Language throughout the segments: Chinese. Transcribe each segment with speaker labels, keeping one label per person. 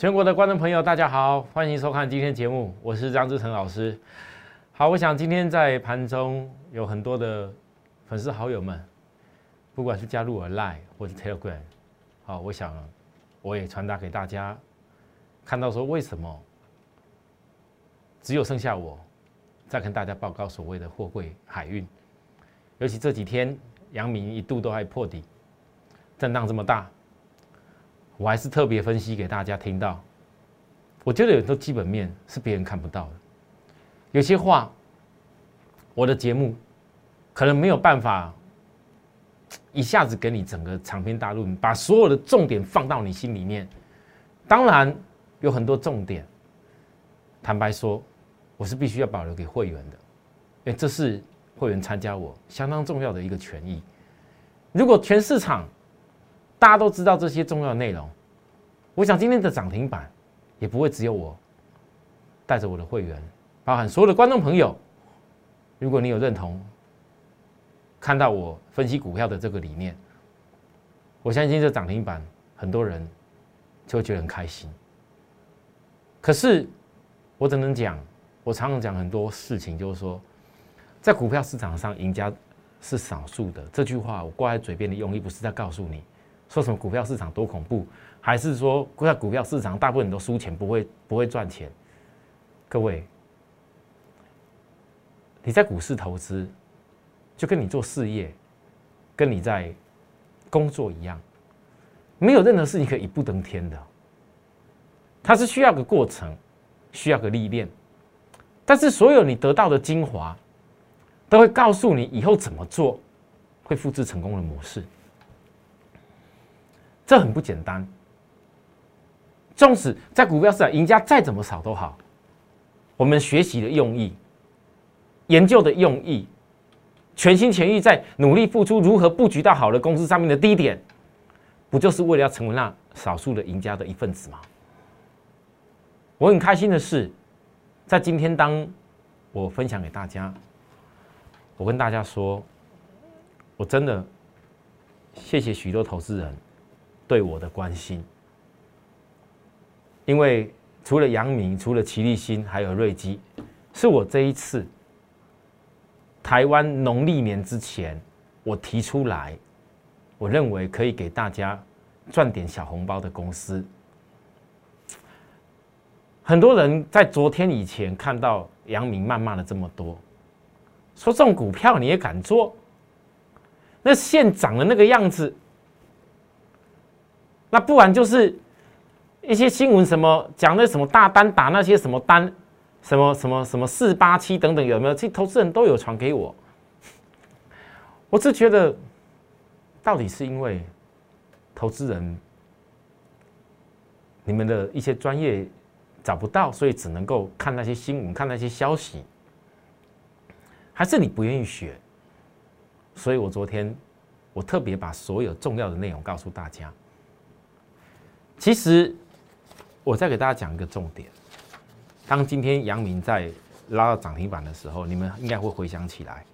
Speaker 1: 全国的观众朋友，大家好，欢迎收看今天节目，我是张志成老师。好，我想今天在盘中有很多的粉丝好友们，不管是加入我 Line 或者 Telegram，好，我想我也传达给大家，看到说为什么只有剩下我在跟大家报告所谓的货柜海运，尤其这几天阳明一度都还破底，震荡这么大。我还是特别分析给大家听到，我觉得有很多基本面是别人看不到的，有些话，我的节目可能没有办法一下子给你整个长篇大论，把所有的重点放到你心里面。当然有很多重点，坦白说，我是必须要保留给会员的，因为这是会员参加我相当重要的一个权益。如果全市场，大家都知道这些重要内容，我想今天的涨停板也不会只有我带着我的会员，包含所有的观众朋友。如果你有认同，看到我分析股票的这个理念，我相信这涨停板很多人就会觉得很开心。可是我只能讲，我常常讲很多事情，就是说，在股票市场上赢家是少数的。这句话我挂在嘴边的用意，不是在告诉你。说什么股票市场多恐怖，还是说在股票市场大部分都输钱，不会不会赚钱？各位，你在股市投资，就跟你做事业，跟你在工作一样，没有任何事情可以一步登天的。它是需要个过程，需要个历练，但是所有你得到的精华，都会告诉你以后怎么做会复制成功的模式。这很不简单。纵使在股票市场赢家再怎么少都好，我们学习的用意、研究的用意、全心全意在努力付出，如何布局到好的公司上面的低点，不就是为了要成为那少数的赢家的一份子吗？我很开心的是，在今天当我分享给大家，我跟大家说，我真的谢谢许多投资人。对我的关心，因为除了阳明，除了齐立新，还有瑞基，是我这一次台湾农历年之前，我提出来，我认为可以给大家赚点小红包的公司。很多人在昨天以前看到阳明谩骂了这么多，说这种股票你也敢做？那线涨的那个样子。那不然就是一些新闻，什么讲那什么大单打那些什么单，什么什么什么四八七等等，有没有？这投资人都有传给我。我只觉得，到底是因为投资人你们的一些专业找不到，所以只能够看那些新闻，看那些消息，还是你不愿意学？所以我昨天我特别把所有重要的内容告诉大家。其实，我再给大家讲一个重点。当今天阳明在拉到涨停板的时候，你们应该会回想起来，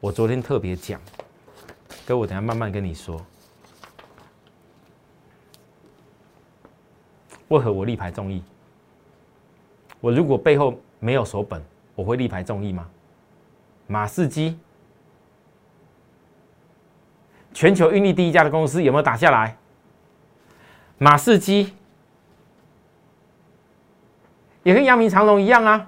Speaker 1: 我昨天特别讲，跟我等下慢慢跟你说，为何我力排众议？我如果背后没有手本，我会力排众议吗？马士基，全球运力第一家的公司有没有打下来？马士基也跟阳明长隆一样啊，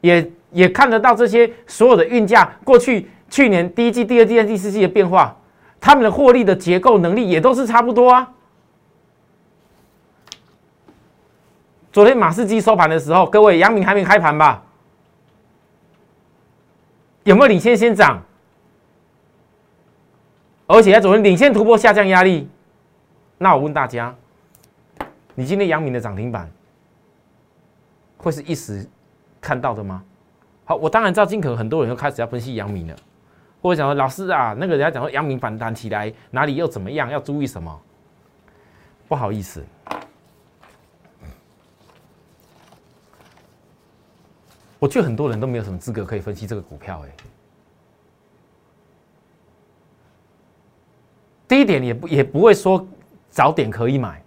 Speaker 1: 也也看得到这些所有的运价，过去去年第一季、第二季、第三季四季的变化，他们的获利的结构能力也都是差不多啊。昨天马士基收盘的时候，各位阳明还没开盘吧？有没有领先先涨？而且在昨天领先突破下降压力。那我问大家，你今天阳明的涨停板会是一时看到的吗？好，我当然知道，今可能很多人又开始要分析阳明了，或者讲说老师啊，那个人家讲说阳明反弹起来哪里又怎么样，要注意什么？不好意思，我觉得很多人都没有什么资格可以分析这个股票。哎，第一点也不也不会说。早点可以买，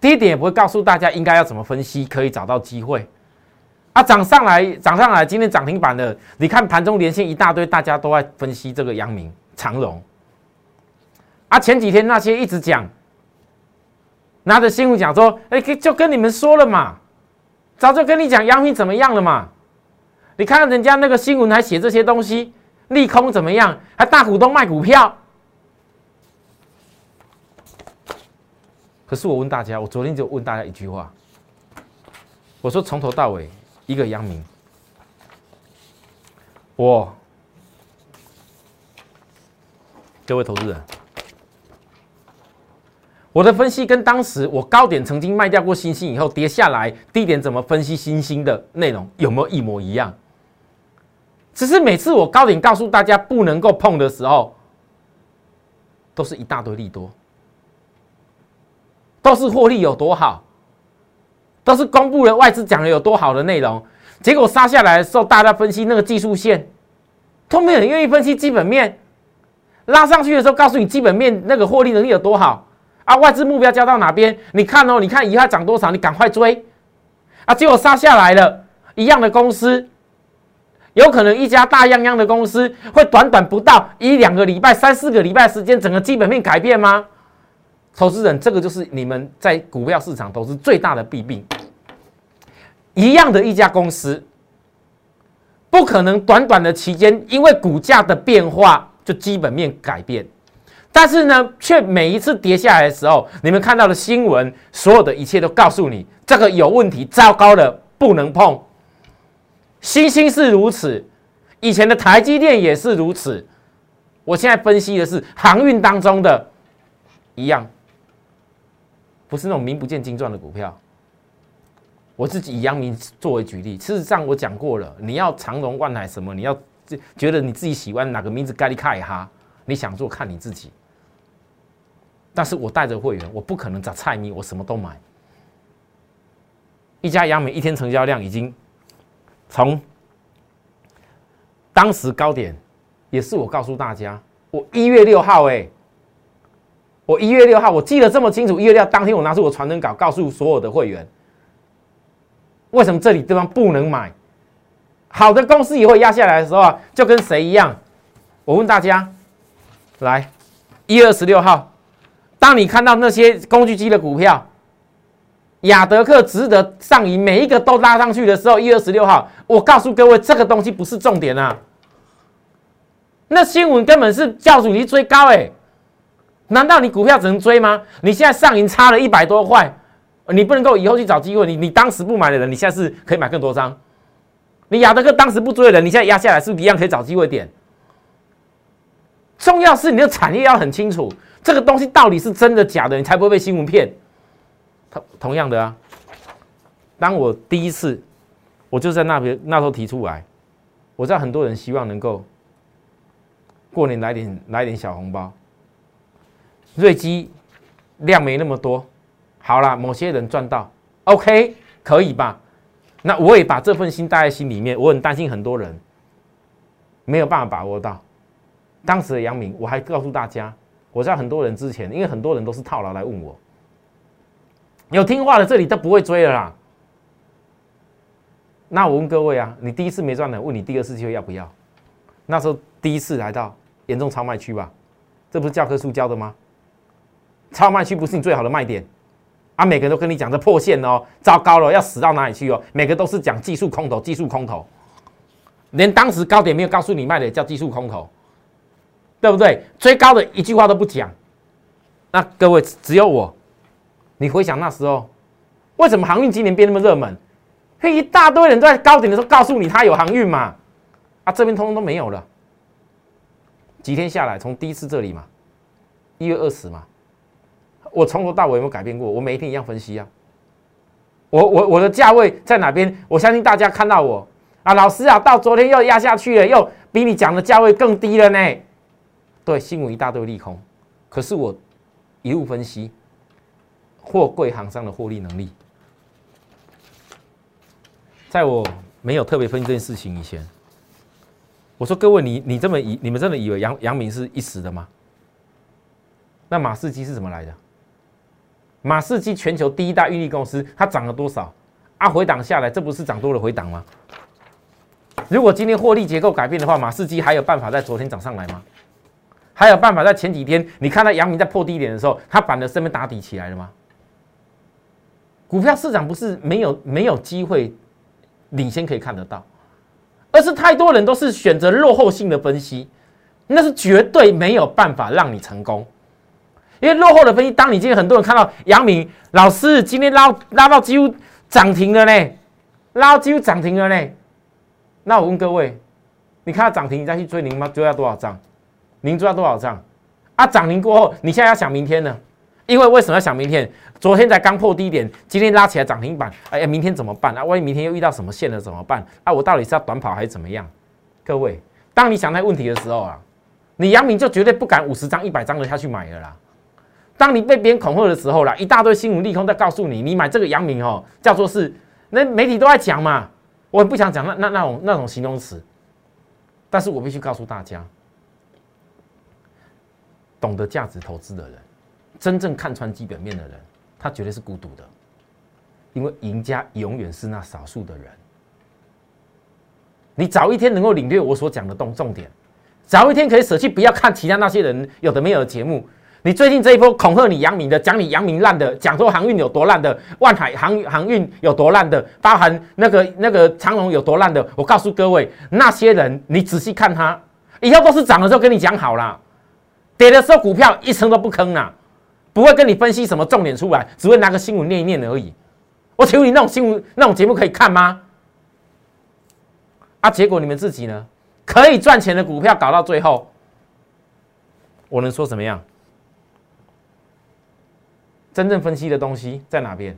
Speaker 1: 低点也不会告诉大家应该要怎么分析可以找到机会。啊，涨上来，涨上来，今天涨停板的，你看盘中连线一大堆，大家都在分析这个阳明、长荣。啊，前几天那些一直讲，拿着新闻讲说，哎，就跟你们说了嘛，早就跟你讲阳明怎么样了嘛。你看人家那个新闻还写这些东西，利空怎么样？还大股东卖股票。可是我问大家，我昨天就问大家一句话，我说从头到尾一个阳明，我各位投资人。我的分析跟当时我高点曾经卖掉过星星以后跌下来低点怎么分析星星的内容有没有一模一样？只是每次我高点告诉大家不能够碰的时候，都是一大堆利多，都是获利有多好，都是公布了外资讲的有多好的内容。结果杀下来的时候，大家分析那个技术线，都没有人愿意分析基本面。拉上去的时候，告诉你基本面那个获利能力有多好。啊，外资目标交到哪边？你看哦，你看以后涨多少，你赶快追。啊，结果杀下来了，一样的公司，有可能一家大泱泱的公司，会短短不到一两个礼拜、三四个礼拜时间，整个基本面改变吗？投资人，这个就是你们在股票市场投资最大的弊病。一样的一家公司，不可能短短的期间，因为股价的变化就基本面改变。但是呢，却每一次跌下来的时候，你们看到的新闻，所有的一切都告诉你这个有问题，糟糕的不能碰。星星是如此，以前的台积电也是如此。我现在分析的是航运当中的一样，不是那种名不见经传的股票。我自己以阳明作为举例，事实上我讲过了，你要长荣、万海什么，你要觉得你自己喜欢哪个名字，该你看哈，你想做看你自己。但是我带着会员，我不可能找菜米，我什么都买。一家阳明一天成交量已经从当时高点，也是我告诉大家，我一月六号哎，我一月六号我记得这么清楚，一月六号当天我拿出我传真稿，告诉所有的会员，为什么这里地方不能买？好的公司也会压下来的时候啊，就跟谁一样？我问大家，来一月二十六号。当你看到那些工具机的股票，亚德克值得上移，每一个都拉上去的时候，一月二十六号，我告诉各位，这个东西不是重点啊。那新闻根本是叫主力追高哎，难道你股票只能追吗？你现在上银差了一百多块，你不能够以后去找机会。你你当时不买的人，你现在是可以买更多张。你亚德克当时不追的人，你现在压下来是不是一样可以找机会点？重要是你的产业要很清楚。这个东西到底是真的假的，你才不会被新闻骗。同同样的啊，当我第一次，我就在那边那时候提出来，我知道很多人希望能够过年来点来点小红包。瑞基量没那么多，好了，某些人赚到，OK，可以吧？那我也把这份心带在心里面，我很担心很多人没有办法把握到。当时的杨明，我还告诉大家。我知道很多人之前，因为很多人都是套牢来问我，有听话的这里都不会追了啦。那我问各位啊，你第一次没赚的，问你第二次机会要不要？那时候第一次来到严重超卖区吧，这不是教科书教的吗？超卖区不是你最好的卖点啊！每个人都跟你讲这破线哦，糟糕了，要死到哪里去哦？每个都是讲技术空头，技术空头，连当时高点没有告诉你卖的叫技术空头。对不对？最高的一句话都不讲，那各位只有我。你回想那时候，为什么航运今年变那么热门？一大堆人在高点的时候告诉你它有航运嘛，啊，这边通通都没有了。几天下来，从第一次这里嘛，一月二十嘛，我从头到尾有没有改变过？我每一天一样分析啊。我我我的价位在哪边？我相信大家看到我啊，老师啊，到昨天又压下去了，又比你讲的价位更低了呢。对，新闻一大堆利空，可是我一路分析货柜行商的获利能力，在我没有特别分析这件事情以前，我说各位，你你这么以你们真的以为杨杨明是一时的吗？那马士基是怎么来的？马士基全球第一大运力公司，它涨了多少？啊，回档下来，这不是涨多了回档吗？如果今天获利结构改变的话，马士基还有办法在昨天涨上来吗？还有办法在前几天，你看到阳明在破低点的时候，它板的身边打底起来了吗？股票市场不是没有没有机会领先可以看得到，而是太多人都是选择落后性的分析，那是绝对没有办法让你成功。因为落后的分析，当你今天很多人看到杨明老师今天拉拉到几乎涨停了呢，拉到几乎涨停了呢，那我问各位，你看到涨停，你再去追，您吗？追到多少张？您追到多少张？啊，涨停过后，你现在要想明天呢？因为为什么要想明天？昨天才刚破低点，今天拉起来涨停板，哎呀，明天怎么办啊？万一明天又遇到什么线了怎么办？啊，我到底是要短跑还是怎么样？各位，当你想那问题的时候啊，你杨明就绝对不敢五十张、一百张的下去买了啦。当你被别人恐吓的时候啦，一大堆新闻利空在告诉你，你买这个阳明哦，叫做是那媒体都在讲嘛。我也不想讲那那那种那种形容词，但是我必须告诉大家，懂得价值投资的人，真正看穿基本面的人，他绝对是孤独的，因为赢家永远是那少数的人。你早一天能够领略我所讲的重重点，早一天可以舍弃不要看其他那些人有的没有的节目。你最近这一波恐吓你阳明的，讲你阳明烂的，讲说航运有多烂的，万海航航运有多烂的，包含那个那个长龙有多烂的，我告诉各位，那些人你仔细看他，以后都是涨的时候跟你讲好了，跌的时候股票一声都不吭啦，不会跟你分析什么重点出来，只会拿个新闻念一念而已。我请问你那种新闻那种节目可以看吗？啊，结果你们自己呢，可以赚钱的股票搞到最后，我能说怎么样？真正分析的东西在哪边？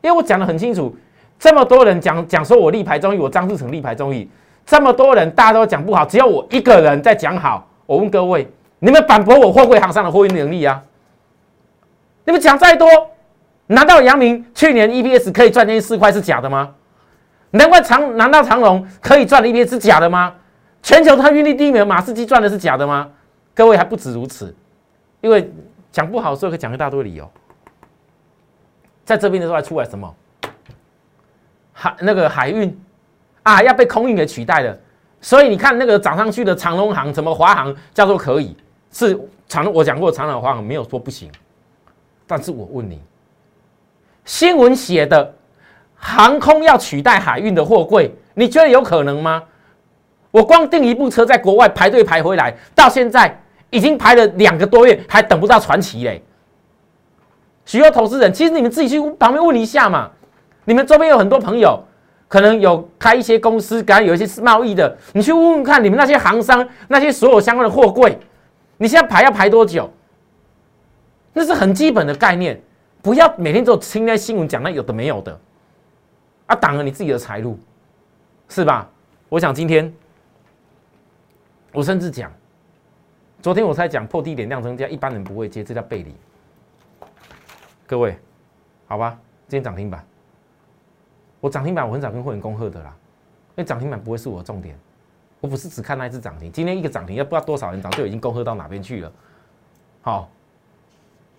Speaker 1: 因为我讲的很清楚，这么多人讲讲说我立牌中意，我张志成立牌中意，这么多人大家都讲不好，只有我一个人在讲好。我问各位，你们反驳我货柜行上的货运能力啊？你们讲再多，难道杨明去年 EPS 可以赚进四块是假的吗？难怪长难道长隆可以赚的 EPS 是假的吗？全球它运力第一名马士基赚的是假的吗？各位还不止如此，因为讲不好所以可以讲一大堆理由。在这边的时候还出来什么？海那个海运。啊要被空运给取代了，所以你看那个涨上去的长龙航什么华航叫做可以。是长我讲过长龙华航没有说不行，但是我问你，新闻写的航空要取代海运的货柜，你觉得有可能吗？我光订一部车在国外排队排回来，到现在已经排了两个多月，还等不到传奇嘞。许多投资人，其实你们自己去旁边问一下嘛。你们周边有很多朋友，可能有开一些公司，刚刚有一些贸易的，你去问问看，你们那些行商，那些所有相关的货柜，你现在排要排多久？那是很基本的概念，不要每天都听那新闻讲那有的没有的，啊，挡了你自己的财路，是吧？我想今天，我甚至讲，昨天我才讲破低点量增加，一般人不会接，这叫背离。各位，好吧，今天涨停板，我涨停板我很少跟会员恭贺的啦，因为涨停板不会是我的重点，我不是只看那一只涨停，今天一个涨停要不知道多少人涨就已经恭贺到哪边去了，好，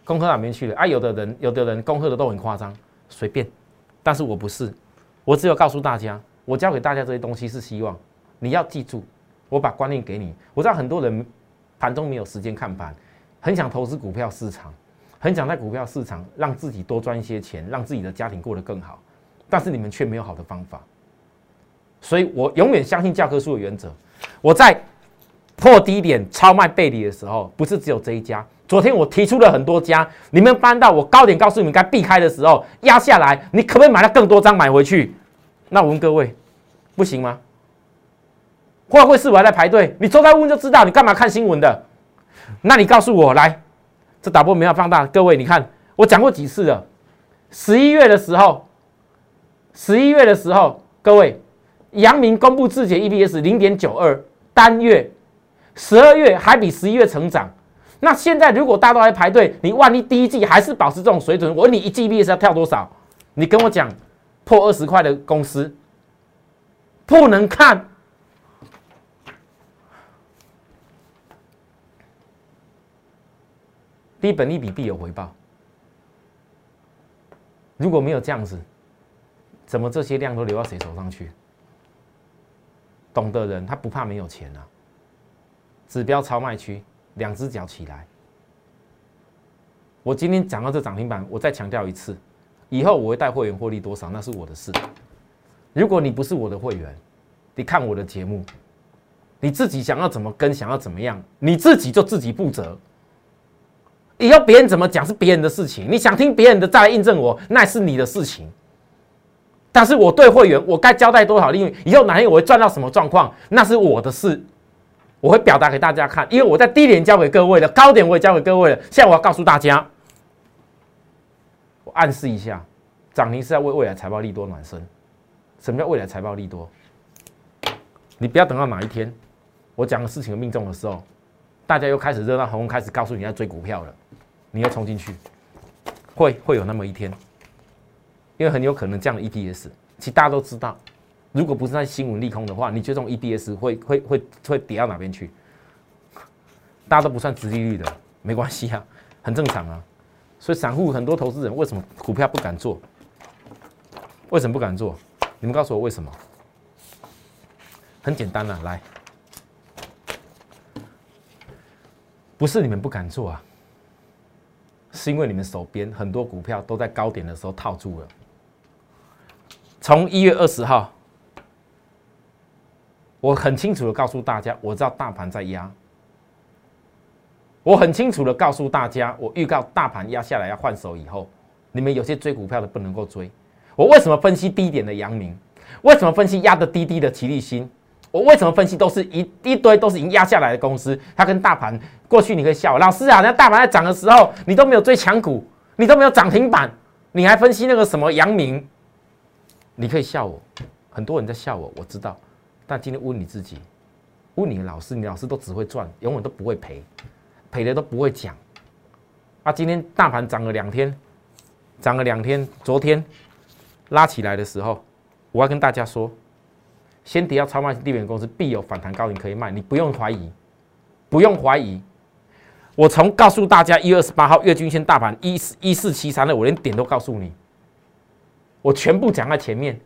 Speaker 1: 恭贺哪边去了啊？有的人有的人恭贺的都很夸张，随便，但是我不是，我只有告诉大家，我教给大家这些东西是希望你要记住，我把观念给你，我知道很多人盘中没有时间看盘，很想投资股票市场。很想在股票市场让自己多赚一些钱，让自己的家庭过得更好，但是你们却没有好的方法，所以我永远相信教科书的原则。我在破低点超卖背离的时候，不是只有这一家。昨天我提出了很多家，你们翻到我高点告诉你们该避开的时候，压下来，你可不可以买到更多张买回去？那我问各位，不行吗？会不会是我还在排队？你坐在问就知道，你干嘛看新闻的？那你告诉我来。这打波没有放大，各位，你看我讲过几次了。十一月的时候，十一月的时候，各位，阳明公布自己 EPS 零点九二单月，十二月还比十一月成长。那现在如果大家都来排队，你万一第一季还是保持这种水准，我问你一季 EPS 要跳多少？你跟我讲，破二十块的公司不能看。低本利比必有回报。如果没有这样子，怎么这些量都流到谁手上去？懂的人他不怕没有钱啊。指标超卖区，两只脚起来。我今天讲到这涨停板，我再强调一次，以后我会带会员获利多少，那是我的事。如果你不是我的会员，你看我的节目，你自己想要怎么跟，想要怎么样，你自己就自己负责。以后别人怎么讲是别人的事情，你想听别人的再来印证我，那是你的事情。但是我对会员，我该交代多少利润，以后哪天我会赚到什么状况，那是我的事，我会表达给大家看。因为我在低点交给各位了，高点我也交给各位了。现在我要告诉大家，我暗示一下，涨停是在为未来财报利多暖身。什么叫未来财报利多？你不要等到哪一天，我讲的事情命中的时候，大家又开始热闹红，开始告诉你要追股票了，你要冲进去，会会有那么一天，因为很有可能这样的 EPS，其实大家都知道，如果不是在新闻利空的话，你觉得这种 EPS 会会会会跌到哪边去？大家都不算直利率的，没关系啊，很正常啊。所以散户很多投资人为什么股票不敢做？为什么不敢做？你们告诉我为什么？很简单啊，来，不是你们不敢做啊，是因为你们手边很多股票都在高点的时候套住了。从一月二十号，我很清楚的告诉大家，我知道大盘在压，我很清楚的告诉大家，我预告大盘压下来要换手以后，你们有些追股票的不能够追。我为什么分析低点的阳明？为什么分析压的低低的齐力新？我为什么分析都是一一堆都是已经压下来的公司？它跟大盘过去你可以笑老师啊，那大盘在涨的时候，你都没有追强股，你都没有涨停板，你还分析那个什么阳明？你可以笑我，很多人在笑我，我知道。但今天问你自己，问你老师，你老师都只会赚，永远都不会赔，赔的都不会讲。啊，今天大盘涨了两天，涨了两天，昨天。拉起来的时候，我要跟大家说，先跌要超卖地面公司必有反弹高点可以卖，你不用怀疑，不用怀疑。我从告诉大家一月二十八号月均线大盘一四一四七三的，我连点都告诉你，我全部讲在前面。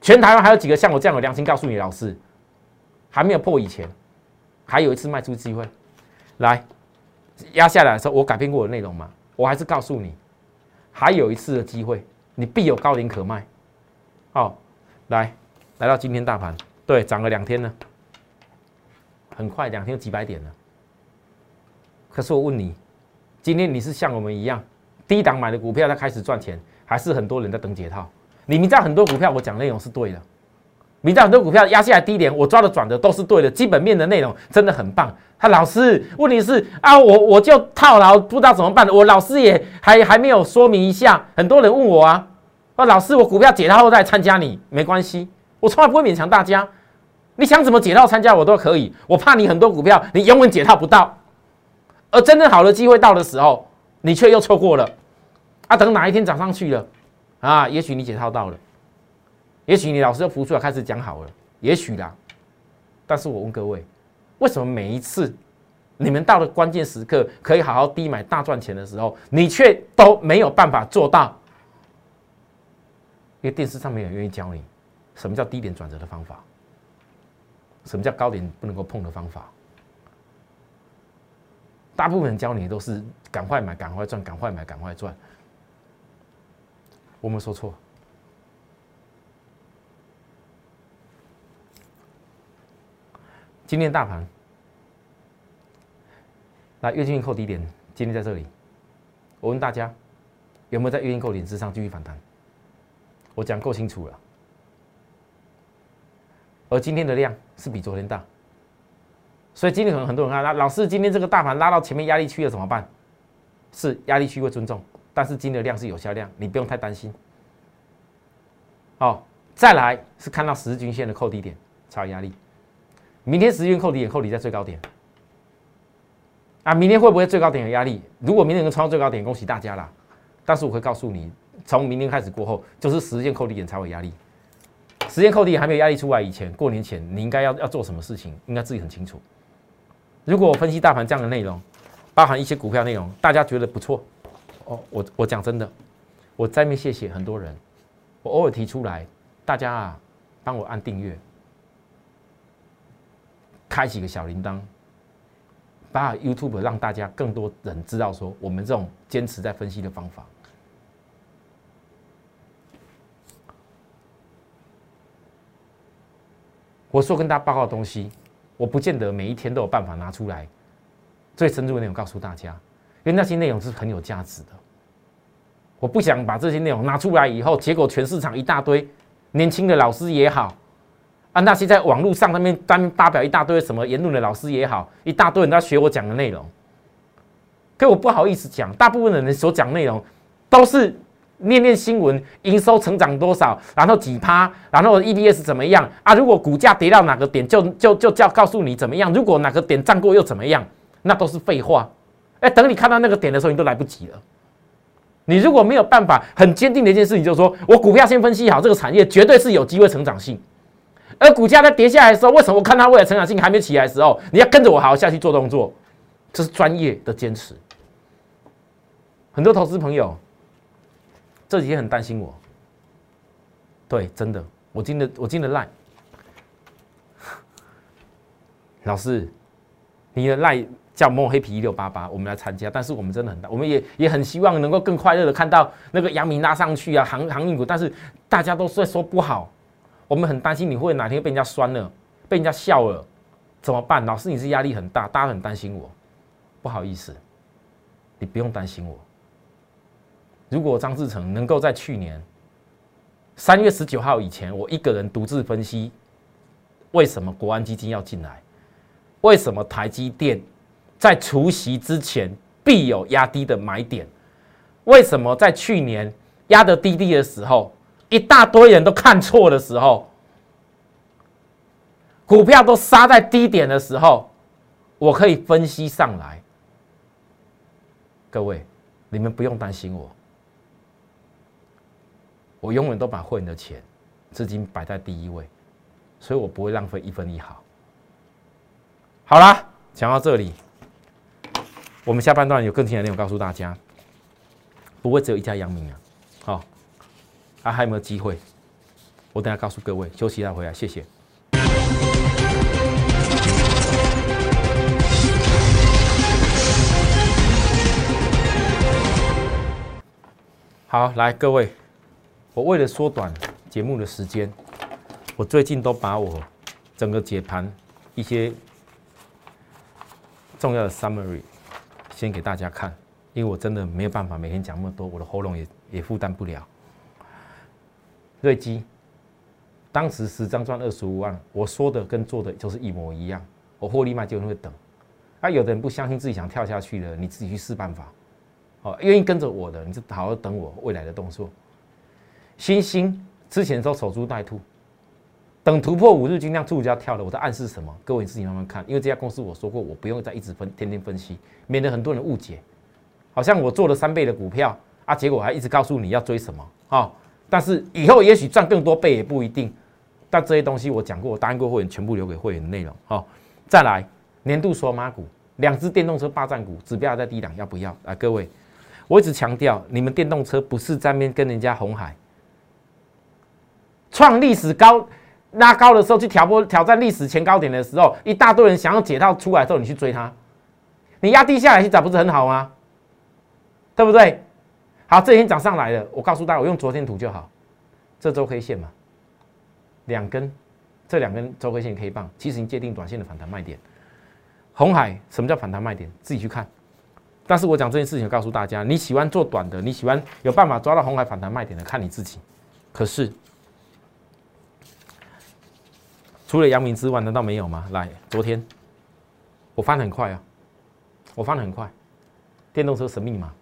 Speaker 1: 全台湾还有几个像我这样有良心告诉你，老师还没有破以前，还有一次卖出机会，来压下来的时候，我改变过的内容吗？我还是告诉你，还有一次的机会。你必有高点可卖，好，来，来到今天大盘，对，涨了两天了，很快两天几百点了。可是我问你，今天你是像我们一样低档买的股票在开始赚钱，还是很多人在等解套？你明知道很多股票我讲内容是对的，明知道很多股票压下来低点，我抓的转的都是对的，基本面的内容真的很棒。他老师，问题是啊，我我就套牢，不知道怎么办。我老师也还还没有说明一下，很多人问我啊，啊老师，我股票解套后再参加你，没关系，我从来不会勉强大家。你想怎么解套参加我都可以，我怕你很多股票你永远解套不到，而真正好的机会到的时候，你却又错过了。啊，等哪一天涨上去了，啊，也许你解套到了，也许你老师又浮出来开始讲好了，也许啦。但是我问各位。为什么每一次你们到了关键时刻可以好好低买大赚钱的时候，你却都没有办法做到？因为电视上面有愿意教你什么叫低点转折的方法，什么叫高点不能够碰的方法。大部分人教你都是赶快买、赶快赚、赶快买、赶快赚。我没说错。今天大盘，那月均扣低点，今天在这里。我问大家，有没有在月均扣点之上继续反弹？我讲够清楚了。而今天的量是比昨天大，所以今天可能很多人看，那老师今天这个大盘拉到前面压力区了怎么办？是压力区会尊重，但是今天的量是有效量，你不用太担心。好，再来是看到十日均线的扣低点，超压力。明天十日均扣低点，扣底在最高点啊！明天会不会最高点有压力？如果明天能创造最高点，恭喜大家啦！但是我会告诉你，从明天开始过后，就是十日线扣低点才有压力。十线扣底点还没有压力出来以前，过年前你应该要要做什么事情？应该自己很清楚。如果我分析大盘这样的内容，包含一些股票内容，大家觉得不错。哦，我我讲真的，我再面谢谢很多人，我偶尔提出来，大家啊，帮我按订阅，开启个小铃铛，把 YouTube 让大家更多人知道说我们这种坚持在分析的方法。我说跟大家报告的东西，我不见得每一天都有办法拿出来最深入的内容告诉大家，因为那些内容是很有价值的。我不想把这些内容拿出来以后，结果全市场一大堆年轻的老师也好，啊，那些在网络上那边单发表一大堆什么言论的老师也好，一大堆人都要学我讲的内容。可我不好意思讲，大部分的人所讲内容都是。念念新闻，营收成长多少，然后几趴，然后 EPS 怎么样啊？如果股价跌到哪个点，就就就叫告诉你怎么样。如果哪个点涨过又怎么样？那都是废话。哎，等你看到那个点的时候，你都来不及了。你如果没有办法很坚定的一件事情，就是说我股票先分析好这个产业绝对是有机会成长性，而股价在跌下来的时候，为什么我看它未来成长性还没起来的时候，你要跟着我好好下去做动作？这是专业的坚持。很多投资朋友。这几天很担心我，对，真的，我进的我进的赖，老师，你的赖叫摸黑皮一六八八，我们来参加，但是我们真的很大，我们也也很希望能够更快乐的看到那个阳明拉上去啊，航航运股，但是大家都在说不好，我们很担心你会哪天被人家酸了，被人家笑了，怎么办？老师你是压力很大，大家很担心我，不好意思，你不用担心我。如果张志成能够在去年三月十九号以前，我一个人独自分析为什么国安基金要进来，为什么台积电在除夕之前必有压低的买点，为什么在去年压得低低的时候，一大堆人都看错的时候，股票都杀在低点的时候，我可以分析上来。各位，你们不用担心我。我永远都把会员的钱、资金摆在第一位，所以我不会浪费一分一毫。好啦，讲到这里，我们下半段有更精彩的内容告诉大家，不会只有一家阳明啊，好，啊还有没有机会？我等下告诉各位，休息一下回来，谢谢。好，来各位。我为了缩短节目的时间，我最近都把我整个解盘一些重要的 summary 先给大家看，因为我真的没有办法每天讲那么多，我的喉咙也也负担不了。瑞基当时十张赚二十五万，我说的跟做的就是一模一样，我获利卖就会等。啊，有的人不相信自己想跳下去的，你自己去试办法。哦，愿意跟着我的，你就好好等我未来的动作。星星之前都守株待兔，等突破五日均量，就要跳了。我在暗示什么？各位自己慢慢看。因为这家公司我说过，我不用再一直分，天天分析，免得很多人误解。好像我做了三倍的股票啊，结果还一直告诉你要追什么啊？但是以后也许赚更多倍也不一定。但这些东西我讲过，我答应过会员全部留给会员的内容。好，再来年度索马股，两只电动车霸占股，指标还在低档，要不要？啊，各位，我一直强调，你们电动车不是在面跟人家红海。创历史高拉高的时候，去挑拨挑战历史前高点的时候，一大堆人想要解套出来之后，你去追它，你压低下来去涨不是很好吗？对不对？好，这已经涨上来了。我告诉大家，我用昨天图就好。这周 K 线嘛，两根，这两根周 K 线 K 棒，其实你界定短线的反弹卖点。红海什么叫反弹卖点？自己去看。但是我讲这件事情，告诉大家，你喜欢做短的，你喜欢有办法抓到红海反弹卖点的，看你自己。可是。除了阳明之外，难道没有吗？来，昨天我翻很快啊，我翻很快，电动车神秘码。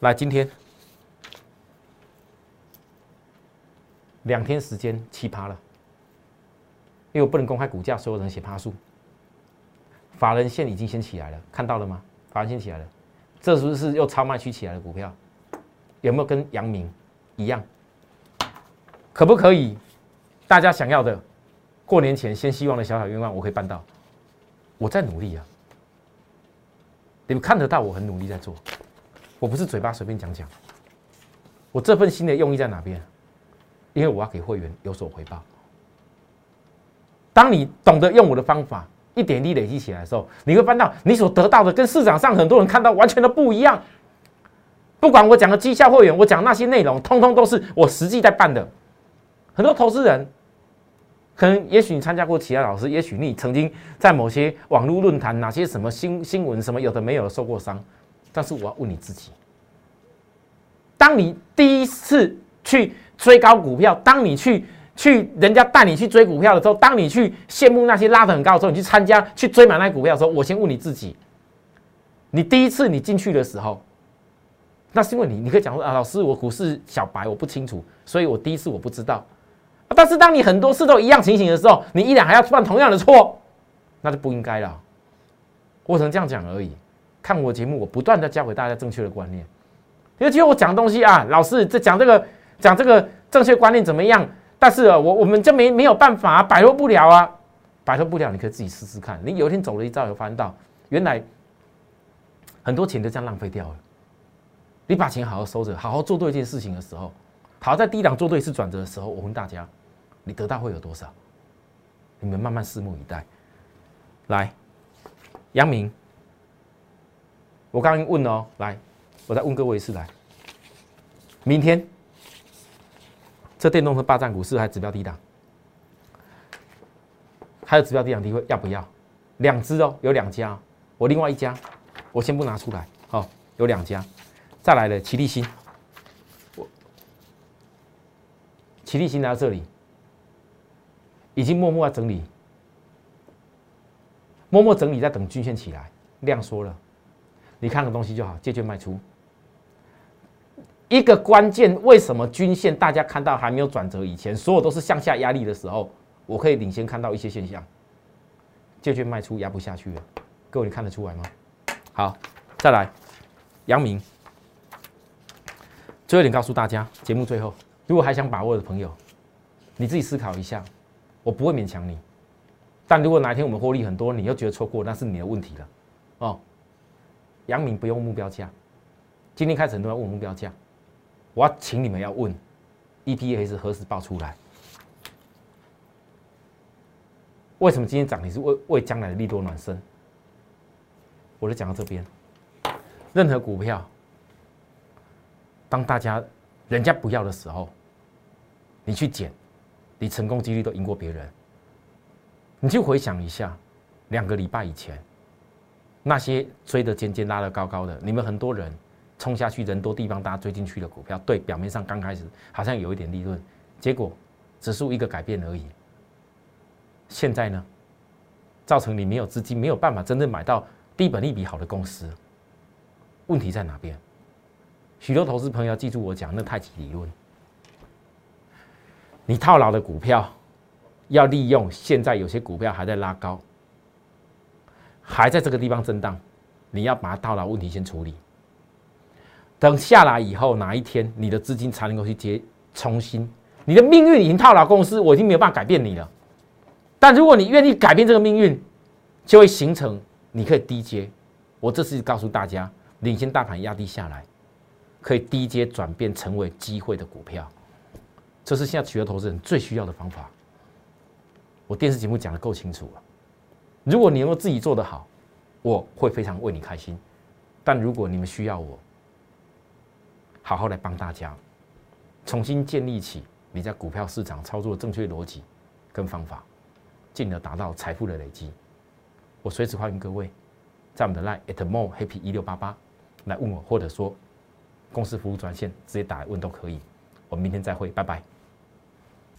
Speaker 1: 来，今天两天时间奇葩了，因为我不能公开股价，所有人写趴数。法人线已经先起来了，看到了吗？法人线起来了，这是不是又超卖区起来的股票？有没有跟阳明一样？可不可以？大家想要的，过年前先希望的小小愿望，我可以办到。我在努力啊，你们看得到我很努力在做，我不是嘴巴随便讲讲。我这份心的用意在哪边？因为我要给会员有所回报。当你懂得用我的方法，一点一滴累积起来的时候，你会翻到你所得到的跟市场上很多人看到完全都不一样。不管我讲的绩效会员，我讲那些内容，通通都是我实际在办的。很多投资人，可能也许你参加过其他老师，也许你曾经在某些网络论坛、哪些什么新新闻什么有的没有受过伤，但是我要问你自己：当你第一次去追高股票，当你去去人家带你去追股票的时候，当你去羡慕那些拉得很高的时候，你去参加去追买那股票的时候，我先问你自己：你第一次你进去的时候？那是因为你，你可以讲说啊，老师，我股市小白，我不清楚，所以我第一次我不知道。但是当你很多次都一样情形的时候，你依然还要犯同样的错，那就不应该了。我只能这样讲而已。看我节目，我不断的教给大家正确的观念。因为我讲东西啊，老师在讲这个讲这个正确观念怎么样？但是啊我我们就没没有办法啊摆脱不了啊，摆脱不了，你可以自己试试看。你有一天走了一遭，有发现到原来很多钱就这样浪费掉了。你把钱好好收着，好好做对一件事情的时候，好在低档做对一次转折的时候，我问大家，你得到会有多少？你们慢慢拭目以待。来，杨明，我刚刚问哦，来，我再问各位一次，来，明天这电动车霸占股市还指标低档，还有指标低档机会要不要？两只哦，有两家，我另外一家，我先不拿出来，好，有两家。再来的齐力新，我齐力新来到这里，已经默默在整理，默默整理在等均线起来，量缩了，你看个东西就好，借券卖出。一个关键，为什么均线大家看到还没有转折以前，所有都是向下压力的时候，我可以领先看到一些现象，借券卖出压不下去了，各位你看得出来吗？好，再来，杨明。最后一点告诉大家，节目最后，如果还想把握的朋友，你自己思考一下，我不会勉强你。但如果哪一天我们获利很多，你又觉得错过，那是你的问题了。哦，杨明不用目标价，今天开始很多人问我目标价，我要请你们要问，EPS 何时报出来？为什么今天涨？你是为为将来的利多暖身？我就讲到这边，任何股票。当大家人家不要的时候，你去捡，你成功几率都赢过别人。你就回想一下，两个礼拜以前，那些追的尖尖、拉的高高的，你们很多人冲下去，人多地方大家追进去的股票，对，表面上刚开始好像有一点利润，结果指数一个改变而已。现在呢，造成你没有资金，没有办法真正买到低本利比好的公司。问题在哪边？许多投资朋友要记住我讲那太极理论。你套牢的股票，要利用现在有些股票还在拉高，还在这个地方震荡，你要把它套牢问题先处理。等下来以后，哪一天你的资金才能够去接重新？你的命运已经套牢公司，我已经没有办法改变你了。但如果你愿意改变这个命运，就会形成你可以低接。我这次告诉大家，领先大盘压低下来。可以低阶转变成为机会的股票，这是现在许多投资人最需要的方法。我电视节目讲的够清楚了。如果你能够自己做得好，我会非常为你开心。但如果你们需要我，好好来帮大家重新建立起你在股票市场操作的正确逻辑跟方法，进而达到财富的累积，我随时欢迎各位在我们的 line at more happy 一六八八来问我，或者说。公司服务专线直接打来问都可以，我们明天再会，拜拜。